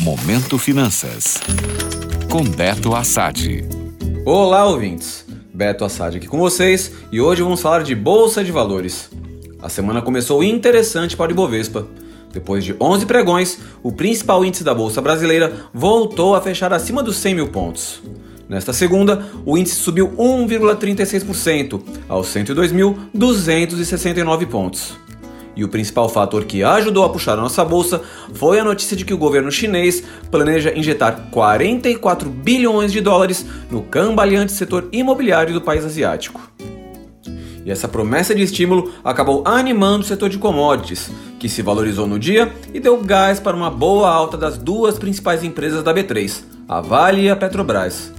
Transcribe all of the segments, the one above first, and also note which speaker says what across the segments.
Speaker 1: Momento Finanças. Com Beto Assad.
Speaker 2: Olá, ouvintes. Beto Assad aqui com vocês e hoje vamos falar de Bolsa de Valores. A semana começou interessante para o Ibovespa. Depois de 11 pregões, o principal índice da Bolsa Brasileira voltou a fechar acima dos 100 mil pontos. Nesta segunda, o índice subiu 1,36% aos 102.269 pontos. E o principal fator que ajudou a puxar a nossa bolsa foi a notícia de que o governo chinês planeja injetar 44 bilhões de dólares no cambaleante setor imobiliário do país asiático. E essa promessa de estímulo acabou animando o setor de commodities, que se valorizou no dia e deu gás para uma boa alta das duas principais empresas da B3, a Vale e a Petrobras.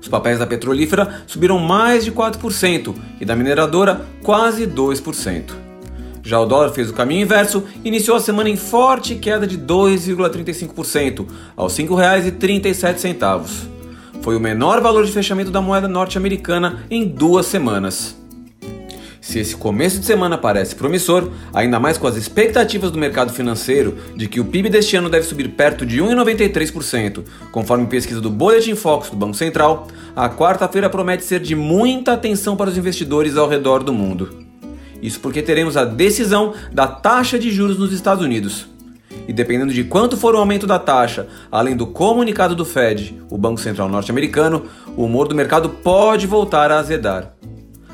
Speaker 2: Os papéis da petrolífera subiram mais de 4% e da mineradora quase 2%. Já o dólar fez o caminho inverso e iniciou a semana em forte queda de 2,35%, aos R$ 5,37. Foi o menor valor de fechamento da moeda norte-americana em duas semanas. Se esse começo de semana parece promissor, ainda mais com as expectativas do mercado financeiro de que o PIB deste ano deve subir perto de 1,93%, conforme pesquisa do Boletim Focus do Banco Central, a quarta-feira promete ser de muita atenção para os investidores ao redor do mundo. Isso porque teremos a decisão da taxa de juros nos Estados Unidos. E dependendo de quanto for o aumento da taxa, além do comunicado do Fed, o Banco Central norte-americano, o humor do mercado pode voltar a azedar.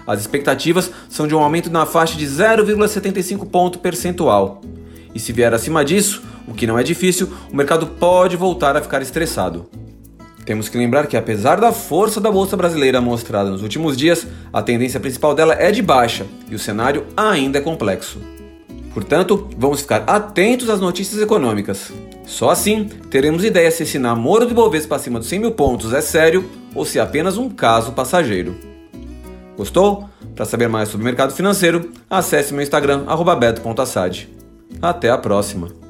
Speaker 2: As expectativas são de um aumento na faixa de 0,75 ponto percentual. E se vier acima disso, o que não é difícil, o mercado pode voltar a ficar estressado. Temos que lembrar que, apesar da força da bolsa brasileira mostrada nos últimos dias, a tendência principal dela é de baixa e o cenário ainda é complexo. Portanto, vamos ficar atentos às notícias econômicas. Só assim teremos ideia se esse namoro de Bovespa acima dos 100 mil pontos é sério ou se é apenas um caso passageiro. Gostou? Para saber mais sobre o mercado financeiro, acesse meu Instagram, beto.assad. Até a próxima!